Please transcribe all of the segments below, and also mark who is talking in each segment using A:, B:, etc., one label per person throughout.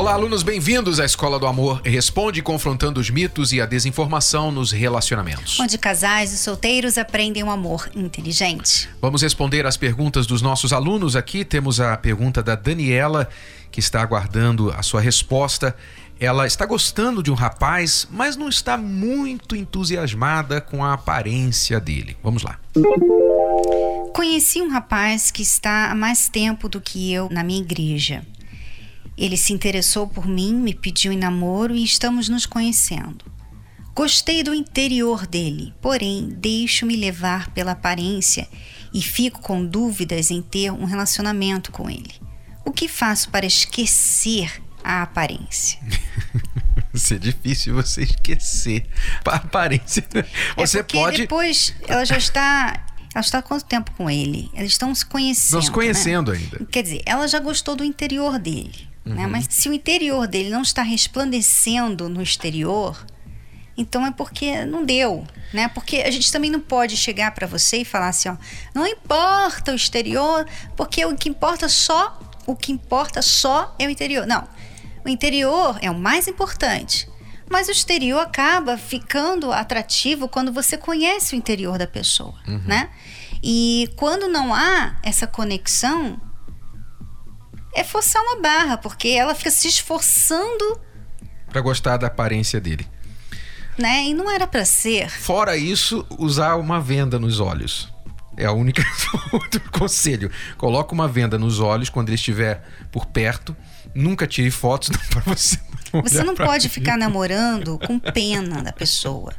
A: Olá, alunos, bem-vindos à Escola do Amor Responde, confrontando os mitos e a desinformação nos relacionamentos.
B: Onde casais e solteiros aprendem um amor inteligente.
A: Vamos responder as perguntas dos nossos alunos aqui. Temos a pergunta da Daniela, que está aguardando a sua resposta. Ela está gostando de um rapaz, mas não está muito entusiasmada com a aparência dele. Vamos lá.
B: Conheci um rapaz que está há mais tempo do que eu na minha igreja. Ele se interessou por mim, me pediu em namoro e estamos nos conhecendo. Gostei do interior dele, porém deixo-me levar pela aparência e fico com dúvidas em ter um relacionamento com ele. O que faço para esquecer a aparência?
A: Isso é difícil você esquecer a aparência. Você
B: é porque
A: pode.
B: depois ela já está ela está há quanto tempo com ele? Eles estão se conhecendo.
A: Não se conhecendo
B: né?
A: ainda.
B: Quer dizer, ela já gostou do interior dele.
A: Uhum.
B: Né? Mas se o interior dele não está resplandecendo no exterior, então é porque não deu. Né? Porque a gente também não pode chegar para você e falar assim: ó, não importa o exterior, porque o que importa só. O que importa só é o interior. Não. O interior é o mais importante. Mas o exterior acaba ficando atrativo quando você conhece o interior da pessoa,
A: Uhum.
B: né? E quando não há essa conexão, é forçar uma barra, porque ela fica se esforçando,
A: Pra gostar da aparência dele.
B: né? E não era para ser.
A: Fora isso, usar uma venda nos olhos. É a única outro conselho. Coloca uma venda nos olhos quando ele estiver por perto. Nunca tire fotos para você.
B: Você não pode
A: ele.
B: ficar namorando com pena da pessoa.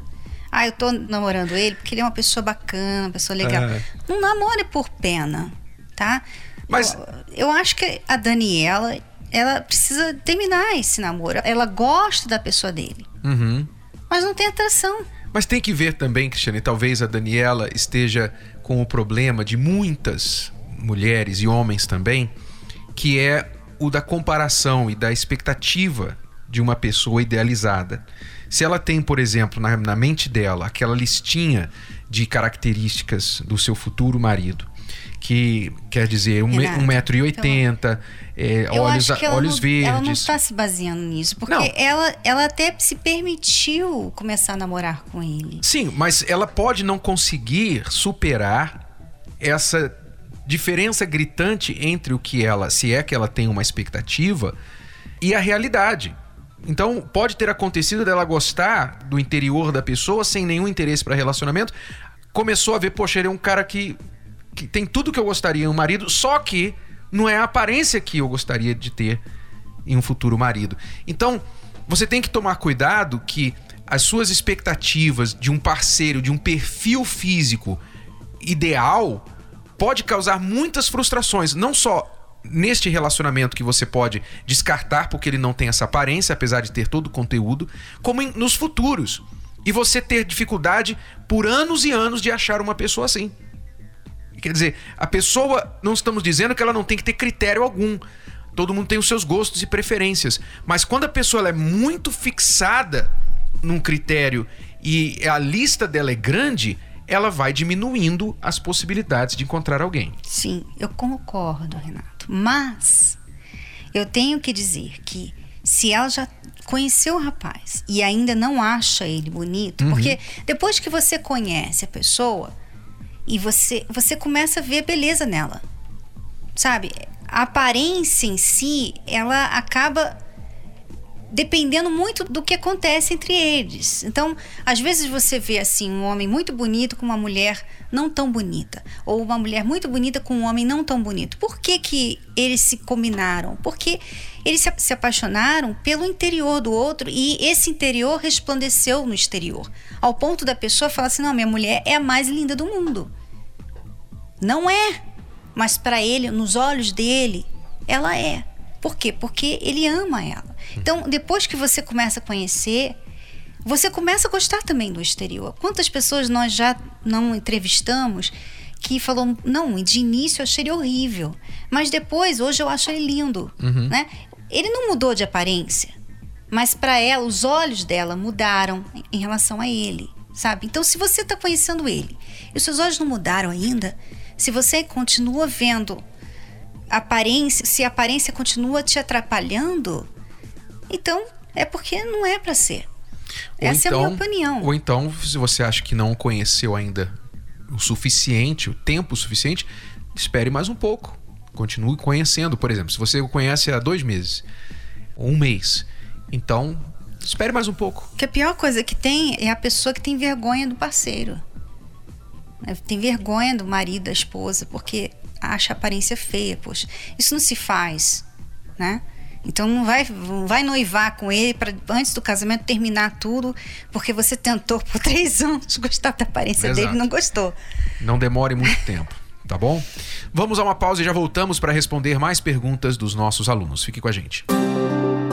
B: Ah, eu tô namorando ele porque ele é uma pessoa bacana, uma pessoa legal.
A: É.
B: Não namore por pena, tá?
A: Mas-
B: eu, eu acho que a Daniela, ela precisa terminar esse namoro. Ela gosta da pessoa dele,
A: Uhum.
B: mas não tem atração.
A: Mas tem que ver também, Cristiane, talvez a Daniela esteja com o problema de muitas mulheres e homens também, que é o da comparação e da expectativa de uma pessoa idealizada. Se ela tem, por exemplo, na, na mente dela aquela listinha de características do seu futuro marido, que quer dizer um me-
B: Renato,
A: 1,80m, é, olhos, olhos
B: não,
A: verdes.
B: Ela não está se baseando nisso, porque
A: Não.
B: ela, ela até se permitiu começar a namorar com ele.
A: Sim, mas ela pode não conseguir superar essa diferença gritante entre o que ela, se é que ela tem uma expectativa, e a realidade. Então, pode ter acontecido dela gostar do interior da pessoa sem nenhum interesse para relacionamento. Começou a ver, poxa, ele é um cara que, que tem tudo que eu gostaria em um marido, só que não é a aparência que eu gostaria de ter em um futuro marido. Então, você tem que tomar cuidado que as suas expectativas de um parceiro, de um perfil físico ideal, pode causar muitas frustrações, não só neste relacionamento que você pode descartar porque ele não tem essa aparência, apesar de ter todo o conteúdo, como em- nos futuros. E você ter dificuldade por anos e anos de achar uma pessoa assim. Quer dizer, a pessoa, não estamos dizendo que ela não tem que ter critério algum. Todo mundo tem os seus gostos e preferências. Mas quando a pessoa é muito fixada num critério e a lista dela é grande, ela vai diminuindo as possibilidades de encontrar alguém.
B: Sim, eu concordo, Renato. Mas eu tenho que dizer que se ela já conheceu o rapaz e ainda não acha ele bonito, porque depois que você conhece a pessoa e você você começa a ver beleza nela. Sabe? A aparência em si, ela acaba dependendo muito do que acontece entre eles. Então, às vezes você vê assim um homem muito bonito com uma mulher não tão bonita, ou uma mulher muito bonita com um homem não tão bonito. Por que, que eles se combinaram? Porque eles se apaixonaram pelo interior do outro e esse interior resplandeceu no exterior, ao ponto da pessoa falar assim: "Não, minha mulher é a mais linda do mundo". Não é, mas para ele, nos olhos dele, ela é. Por quê? Porque ele ama ela. Então, depois que você começa a conhecer, você começa a gostar também do exterior. Quantas pessoas nós já não entrevistamos que falou não, de início eu achei ele horrível, mas depois hoje eu acho ele lindo, né? ele não mudou de aparência, mas para ela, os olhos dela mudaram em relação a ele, sabe? Então, se você está conhecendo ele e os seus olhos não mudaram ainda, se você continua vendo aparência, se a aparência continua te atrapalhando, então é porque não é para ser.
A: Ou
B: Essa
A: então,
B: é a minha opinião.
A: Ou então, se você acha que não conheceu ainda o suficiente, o tempo suficiente, espere mais um pouco. Continue conhecendo. Por exemplo, se você o conhece há dois meses, ou um mês, então espere mais um pouco.
B: Que a pior coisa que tem é a pessoa que tem vergonha do parceiro. Tem vergonha do marido, da esposa, porque acha a aparência feia, poxa. Isso não se faz, né? Então não vai, não vai noivar com ele para antes do casamento terminar tudo, porque você tentou por três anos gostar da aparência
A: Exato.
B: dele e não gostou.
A: Não demore muito tempo, tá bom? Vamos a uma pausa e já voltamos para responder mais perguntas dos nossos alunos. Fique com a gente.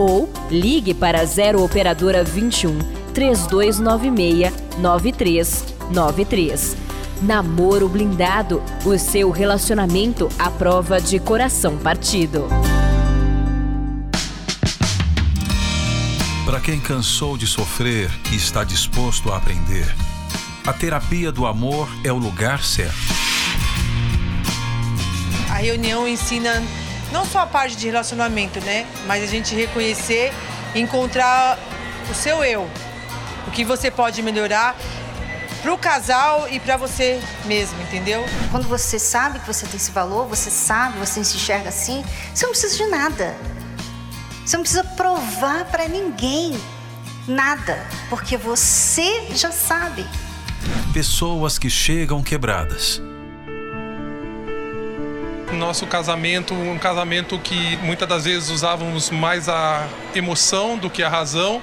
C: ou ligue para 0 operadora 21 3296 9393. Namoro blindado, o seu relacionamento à prova de coração partido.
D: Para quem cansou de sofrer e está disposto a aprender, a terapia do amor é o lugar certo.
E: A reunião ensina não só a parte de relacionamento, né? Mas a gente reconhecer e encontrar o seu eu. O que você pode melhorar pro casal e para você mesmo, entendeu?
B: Quando você sabe que você tem esse valor, você sabe, você se enxerga assim, você não precisa de nada. Você não precisa provar para ninguém nada, porque você já sabe.
D: Pessoas que chegam quebradas.
F: Nosso casamento, um casamento que muitas das vezes usávamos mais a emoção do que a razão.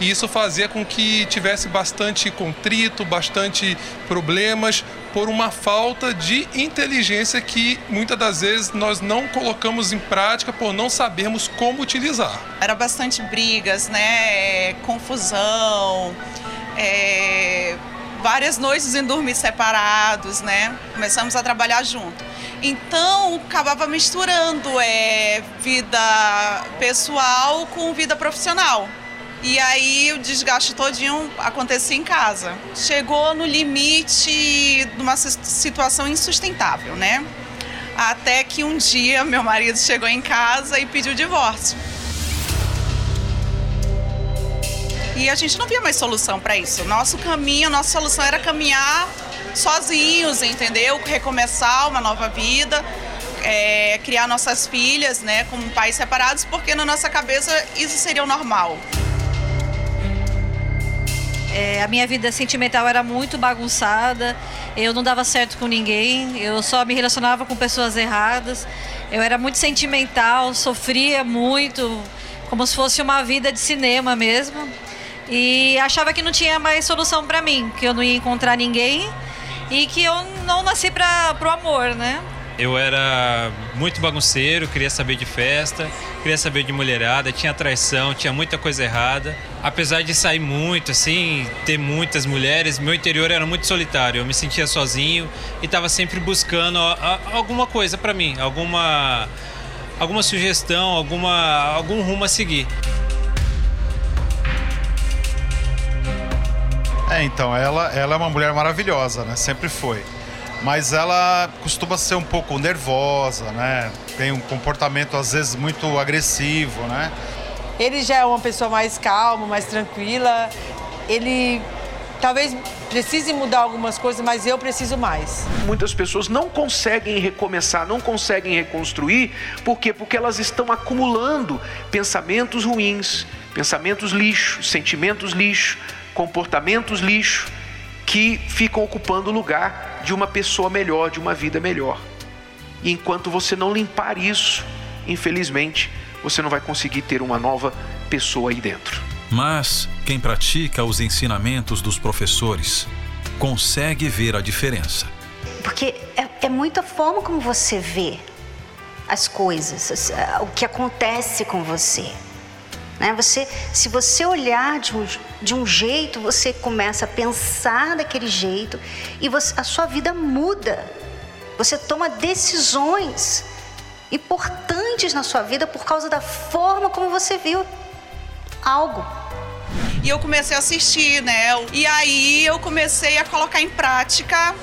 F: E isso fazia com que tivesse bastante contrito, bastante problemas por uma falta de inteligência que muitas das vezes nós não colocamos em prática por não sabermos como utilizar.
G: Era bastante brigas, né? É, confusão, é, várias noites em dormir separados, né? Começamos a trabalhar junto. Então, acabava misturando é, vida pessoal com vida profissional. E aí o desgaste todinho acontecia em casa. Chegou no limite de uma situação insustentável, né? Até que um dia meu marido chegou em casa e pediu divórcio. E a gente não via mais solução para isso. Nosso caminho, nossa solução era caminhar sozinhos, entendeu? Recomeçar uma nova vida, é, criar nossas filhas, né, como pais separados, porque na nossa cabeça isso seria o normal.
H: É, a minha vida sentimental era muito bagunçada, eu não dava certo com ninguém, eu só me relacionava com pessoas erradas, eu era muito sentimental, sofria muito, como se fosse uma vida de cinema mesmo, e achava que não tinha mais solução para mim, que eu não ia encontrar ninguém e que eu não nasci para o amor, né?
I: Eu era muito bagunceiro, queria saber de festa, queria saber de mulherada, tinha traição, tinha muita coisa errada. Apesar de sair muito, assim, ter muitas mulheres, meu interior era muito solitário. Eu me sentia sozinho e estava sempre buscando alguma coisa para mim, alguma alguma sugestão, alguma algum rumo a seguir.
J: É, então, ela, ela é uma mulher maravilhosa, né? Sempre foi. Mas ela costuma ser um pouco nervosa, né? Tem um comportamento às vezes muito agressivo, né?
E: Ele já é uma pessoa mais calma, mais tranquila. Ele talvez precise mudar algumas coisas, mas eu preciso mais.
K: Muitas pessoas não conseguem recomeçar, não conseguem reconstruir, por quê? Porque elas estão acumulando pensamentos ruins, pensamentos lixo, sentimentos lixo, comportamentos lixo que ficam ocupando o lugar de uma pessoa melhor, de uma vida melhor. E enquanto você não limpar isso, infelizmente, você não vai conseguir ter uma nova pessoa aí dentro.
D: Mas quem pratica os ensinamentos dos professores consegue ver a diferença.
B: Porque é, é muito a forma como você vê as coisas, o que acontece com você. Né? Você, se você olhar de um, de um jeito, você começa a pensar daquele jeito e você, a sua vida muda. Você toma decisões importantes na sua vida por causa da forma como você viu algo.
G: E eu comecei a assistir, né? E aí eu comecei a colocar em prática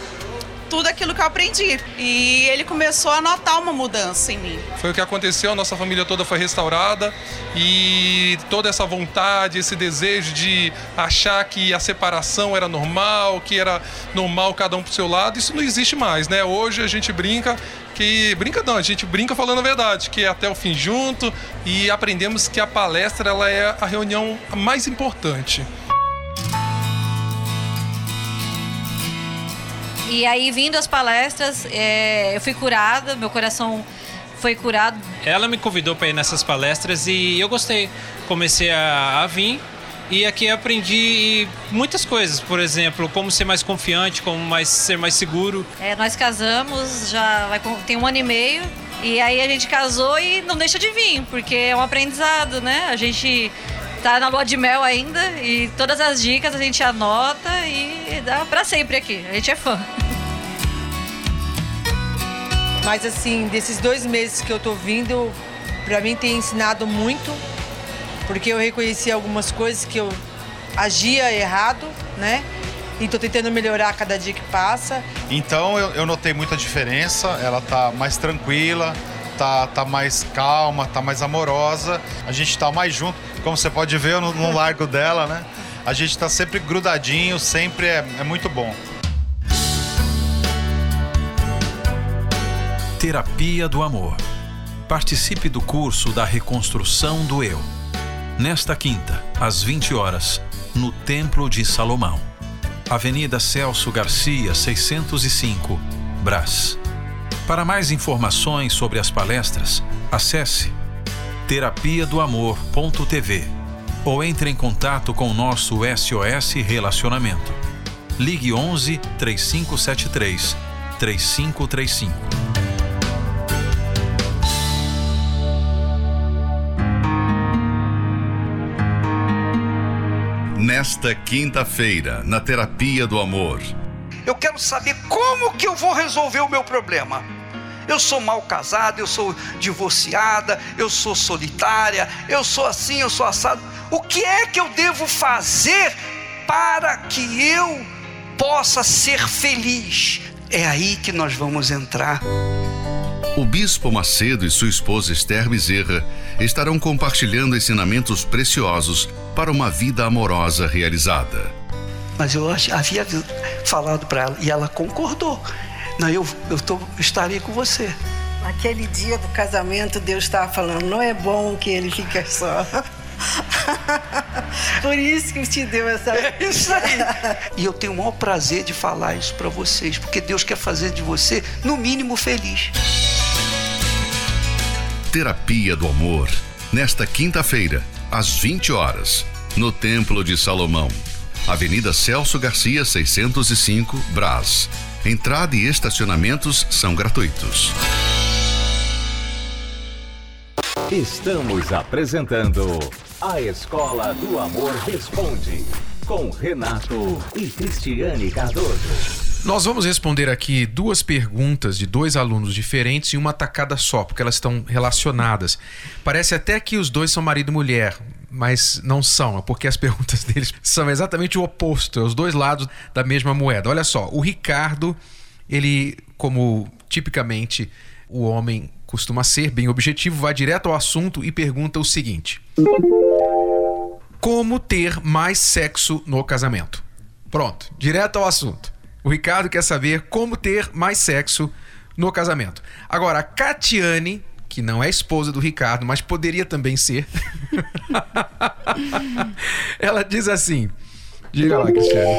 G: tudo aquilo que eu aprendi. E ele começou a notar uma mudança em mim.
F: Foi o que aconteceu, nossa família toda foi restaurada e toda essa vontade, esse desejo de achar que a separação era normal, que era normal cada um pro seu lado, isso não existe mais, né? Hoje a gente brinca que brinca não, a gente brinca falando a verdade, que é até o fim junto e aprendemos que a palestra ela é a reunião mais importante.
H: E aí, vindo as palestras, é, eu fui curada, meu coração foi curado.
I: Ela me convidou para ir nessas palestras e eu gostei. Comecei a, a vir e aqui aprendi muitas coisas, por exemplo, como ser mais confiante, como mais, ser mais seguro.
H: É, nós casamos, já vai, tem um ano e meio, e aí a gente casou e não deixa de vir, porque é um aprendizado, né? A gente tá na lua de mel ainda e todas as dicas a gente anota e dá para sempre aqui. A gente é fã.
E: Mas assim, desses dois meses que eu tô vindo, para mim tem ensinado muito, porque eu reconheci algumas coisas que eu agia errado, né? E tô tentando melhorar cada dia que passa.
J: Então eu, eu notei muita diferença, ela tá mais tranquila, tá, tá mais calma, tá mais amorosa, a gente tá mais junto. Como você pode ver no, no largo dela, né? A gente tá sempre grudadinho, sempre é, é muito bom.
D: Terapia do Amor. Participe do curso da reconstrução do eu. Nesta quinta, às 20 horas, no Templo de Salomão. Avenida Celso Garcia, 605, Brás. Para mais informações sobre as palestras, acesse terapia do amor.tv ou entre em contato com o nosso SOS Relacionamento. Ligue 11 3573 3535.
L: Nesta quinta-feira, na Terapia do Amor.
M: Eu quero saber como que eu vou resolver o meu problema. Eu sou mal casado, eu sou divorciada, eu sou solitária, eu sou assim, eu sou assado. O que é que eu devo fazer para que eu possa ser feliz? É aí que nós vamos entrar.
L: O Bispo Macedo e sua esposa Esther Bezerra estarão compartilhando ensinamentos preciosos para uma vida amorosa realizada.
M: Mas eu havia falado para ela e ela concordou. Não, eu, eu tô, estarei com você.
N: Naquele dia do casamento, Deus estava falando: não é bom que ele fique só. Por isso que te deu essa.
M: É isso aí. e eu tenho o maior prazer de falar isso para vocês, porque Deus quer fazer de você, no mínimo, feliz.
L: Terapia do Amor, nesta quinta-feira, às 20 horas, no Templo de Salomão, Avenida Celso Garcia, 605, Brás. Entrada e estacionamentos são gratuitos.
O: Estamos apresentando A Escola do Amor Responde, com Renato e Cristiane Cardoso.
A: Nós vamos responder aqui duas perguntas de dois alunos diferentes em uma tacada só, porque elas estão relacionadas. Parece até que os dois são marido e mulher, mas não são, é porque as perguntas deles são exatamente o oposto, é os dois lados da mesma moeda. Olha só, o Ricardo, ele, como tipicamente o homem costuma ser, bem objetivo, vai direto ao assunto e pergunta o seguinte: Como ter mais sexo no casamento? Pronto, direto ao assunto. O Ricardo quer saber como ter mais sexo no casamento. Agora, a Catiane que não é esposa do Ricardo, mas poderia também ser. Ela diz assim: Diga lá, Cristiane.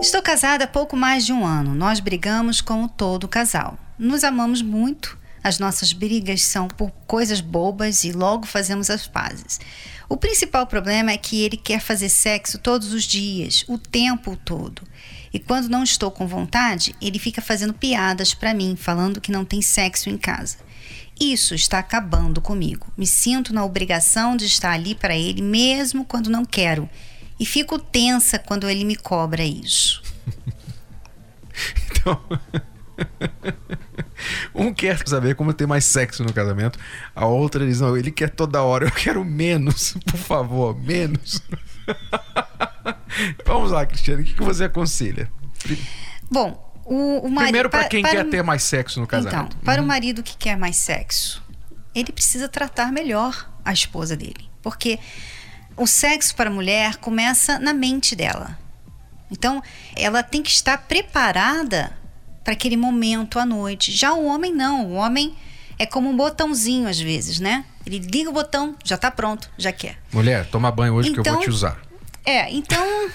B: Estou casada há pouco mais de um ano. Nós brigamos como todo casal. Nos amamos muito, as nossas brigas são por coisas bobas e logo fazemos as pazes. O principal problema é que ele quer fazer sexo todos os dias, o tempo todo. E quando não estou com vontade, ele fica fazendo piadas para mim, falando que não tem sexo em casa. Isso está acabando comigo. Me sinto na obrigação de estar ali para ele, mesmo quando não quero. E fico tensa quando ele me cobra isso.
A: então. Um quer saber como ter mais sexo no casamento, a outra diz: não, ele quer toda hora, eu quero menos, por favor, menos. Vamos lá, Cristiane, o que você aconselha?
B: Bom, o, o marido.
A: Primeiro, para quem para quer ter mais sexo no casamento.
B: Então, para uhum. o marido que quer mais sexo, ele precisa tratar melhor a esposa dele. Porque o sexo para a mulher começa na mente dela. Então, ela tem que estar preparada para aquele momento à noite. Já o homem não, o homem é como um botãozinho às vezes, né? Ele liga o botão, já está pronto, já quer.
A: Mulher, toma banho hoje então, que eu vou te então, usar.
B: É, então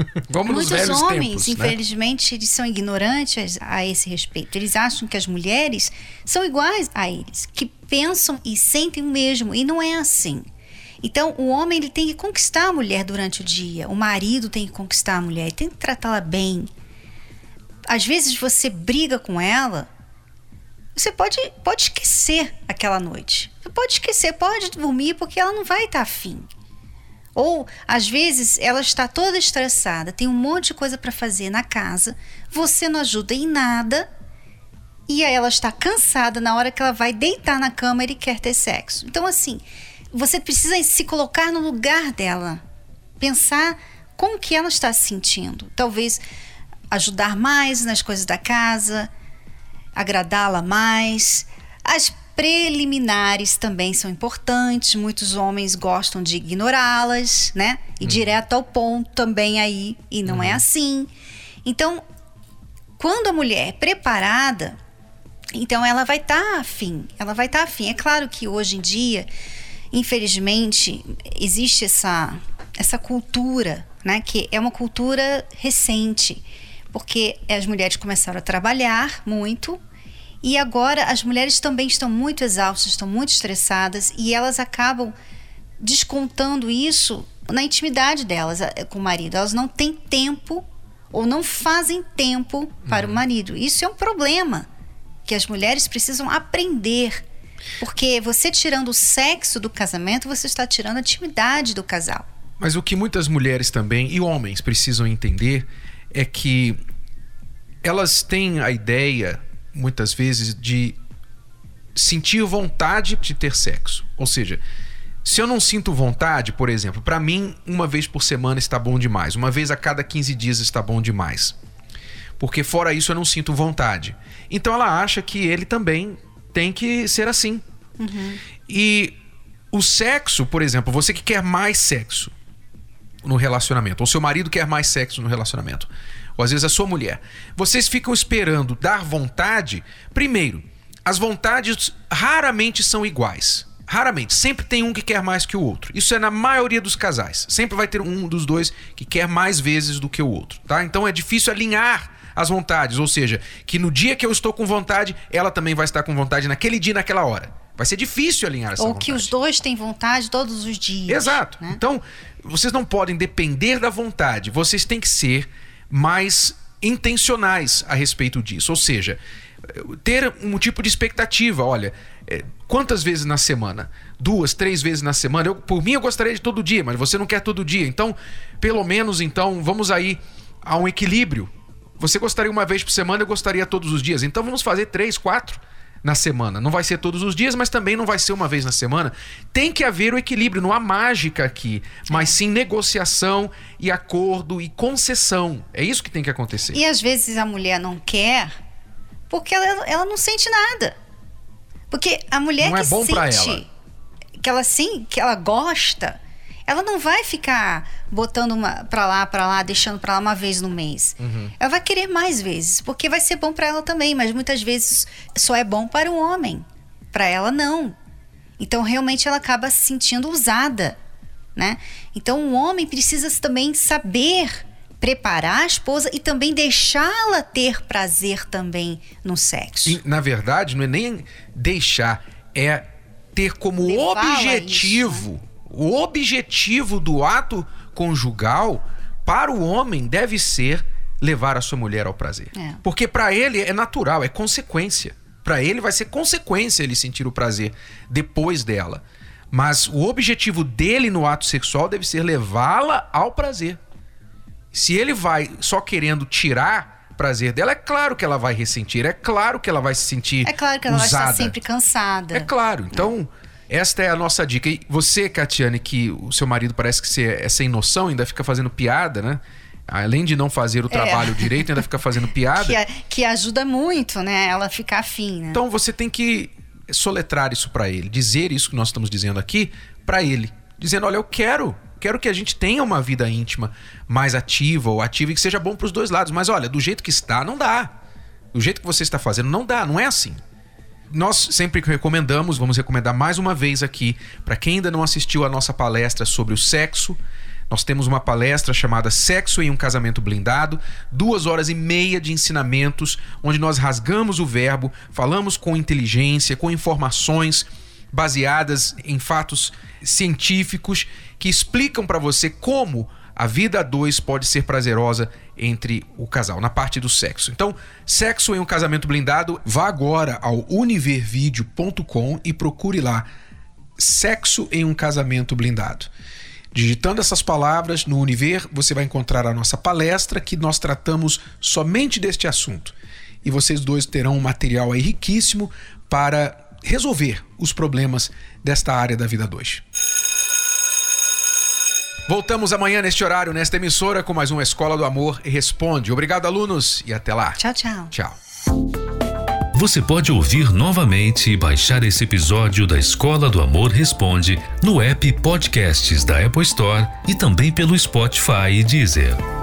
A: Vamos
B: Muitos homens,
A: tempos,
B: infelizmente,
A: né?
B: eles são ignorantes a esse respeito. Eles acham que as mulheres são iguais a eles, que pensam e sentem o mesmo, e não é assim. Então, o homem ele tem que conquistar a mulher durante o dia, o marido tem que conquistar a mulher, tem que tratá-la bem. Às vezes você briga com ela, você pode, pode esquecer aquela noite. Você pode esquecer, pode dormir, porque ela não vai estar afim. Ou, às vezes, ela está toda estressada, tem um monte de coisa para fazer na casa, você não ajuda em nada, e aí ela está cansada na hora que ela vai deitar na cama e quer ter sexo. Então, assim, você precisa se colocar no lugar dela, pensar como que ela está se sentindo. Talvez ajudar mais nas coisas da casa, agradá-la mais. As preliminares também são importantes. Muitos homens gostam de ignorá-las, né? E uhum. direto ao ponto também aí, e não é uhum. é assim. Então, quando a mulher é preparada, então ela vai estar tá afim, ela vai estar tá afim. É claro que hoje em dia, infelizmente, existe essa, essa cultura, né? Que é uma cultura recente, porque as mulheres começaram a trabalhar muito, e agora as mulheres também estão muito exaustas, estão muito estressadas e elas acabam descontando isso na intimidade delas com o marido. Elas não têm tempo ou não fazem tempo para uhum. o marido. Isso é um problema que as mulheres precisam aprender. Porque você tirando o sexo do casamento, você está tirando a intimidade do casal.
A: Mas o que muitas mulheres também e homens precisam entender é que elas têm a ideia muitas vezes de sentir vontade de ter sexo. Ou seja, se eu não sinto vontade, por exemplo, para mim, uma vez por semana está bom demais, uma vez a cada 15 dias está bom demais. Porque fora isso eu não sinto vontade. Então ela acha que ele também tem que ser assim. Uhum. E o sexo, por exemplo, você que quer mais sexo no relacionamento, ou seu marido quer mais sexo no relacionamento ou às vezes a sua mulher, vocês ficam esperando dar vontade, primeiro, as vontades raramente são iguais. Raramente. Sempre tem um que quer mais que o outro. Isso é na maioria dos casais. Sempre vai ter um dos dois que quer mais vezes do que o outro, tá? Então é difícil alinhar as vontades, ou seja, que no dia que eu estou com vontade, ela também vai estar com vontade naquele dia, naquela hora. Vai ser difícil alinhar essa
B: Ou
A: vontade.
B: que os dois têm vontade todos os dias.
A: Exato. Né? Então, vocês não podem depender da vontade. Vocês têm que ser mais intencionais a respeito disso. Ou seja, ter um tipo de expectativa. Olha, é, quantas vezes na semana? Duas, três vezes na semana? Eu, por mim, eu gostaria de todo dia, mas você não quer todo dia. Então, pelo menos, então, vamos aí a um equilíbrio. Você gostaria uma vez por semana, eu gostaria todos os dias. Então, vamos fazer três, quatro na semana. Não vai ser todos os dias, mas também não vai ser uma vez na semana. Tem que haver o equilíbrio, não há mágica aqui, mas sim negociação e acordo e concessão. É isso que tem que acontecer.
B: E às vezes a mulher não quer porque ela, ela não sente nada. Porque a mulher
A: não
B: que
A: é bom
B: sente
A: ela.
B: que ela sim, que ela gosta, ela não vai ficar botando uma para lá, para lá, deixando para lá uma vez no mês. Uhum. Ela vai querer mais vezes, porque vai ser bom para ela também, mas muitas vezes só é bom para o homem, para ela não. Então realmente ela acaba se sentindo usada, né? Então o homem precisa também saber preparar a esposa e também deixá-la ter prazer também no sexo.
A: E, na verdade, não é nem deixar, é ter como objetivo,
B: né?
A: O objetivo do ato conjugal para o homem deve ser levar a sua mulher ao prazer.
B: É.
A: Porque para ele é natural, é consequência. Para ele vai ser consequência ele sentir o prazer depois dela. Mas o objetivo dele no ato sexual deve ser levá-la ao prazer. Se ele vai só querendo tirar prazer dela, é claro que ela vai ressentir, é claro que ela vai se sentir
B: É claro que ela vai
A: usada.
B: estar sempre cansada.
A: É claro. Então, esta é a nossa dica. E você, Catiane, que o seu marido parece que você é sem noção, ainda fica fazendo piada, né? Além de não fazer o
B: É.
A: trabalho direito, ainda fica fazendo piada.
B: Que, a- que ajuda muito, né? Ela ficar afim, né?
A: Então você tem que soletrar isso pra ele, dizer isso que nós estamos dizendo aqui pra ele, dizendo, olha, eu quero, quero que a gente tenha uma vida íntima mais ativa ou ativa e que seja bom pros dois lados, mas olha, do jeito que está, não dá. Do jeito que você está fazendo, não dá, não é assim. Nós sempre recomendamos, vamos recomendar mais uma vez aqui, para quem ainda não assistiu a nossa palestra sobre o sexo, nós temos uma palestra chamada Sexo em um Casamento Blindado, duas horas e meia de ensinamentos, onde nós rasgamos o verbo, falamos com inteligência, com informações baseadas em fatos científicos que explicam para você como a vida a dois pode ser prazerosa entre o casal, na parte do sexo. Então, sexo em um casamento blindado, vá agora ao univervideo.com e procure lá sexo em um casamento blindado. Digitando essas palavras no Univer, você vai encontrar a nossa palestra que nós tratamos somente deste assunto. E vocês dois terão um material riquíssimo para resolver os problemas desta área da vida 2. Voltamos amanhã neste horário, nesta emissora, com mais uma Escola do Amor Responde. Obrigado, alunos, e até lá.
B: Tchau, tchau.
A: Tchau.
P: Você pode ouvir novamente e baixar esse episódio da Escola do Amor Responde no app Podcasts da Apple Store e também pelo Spotify e Deezer.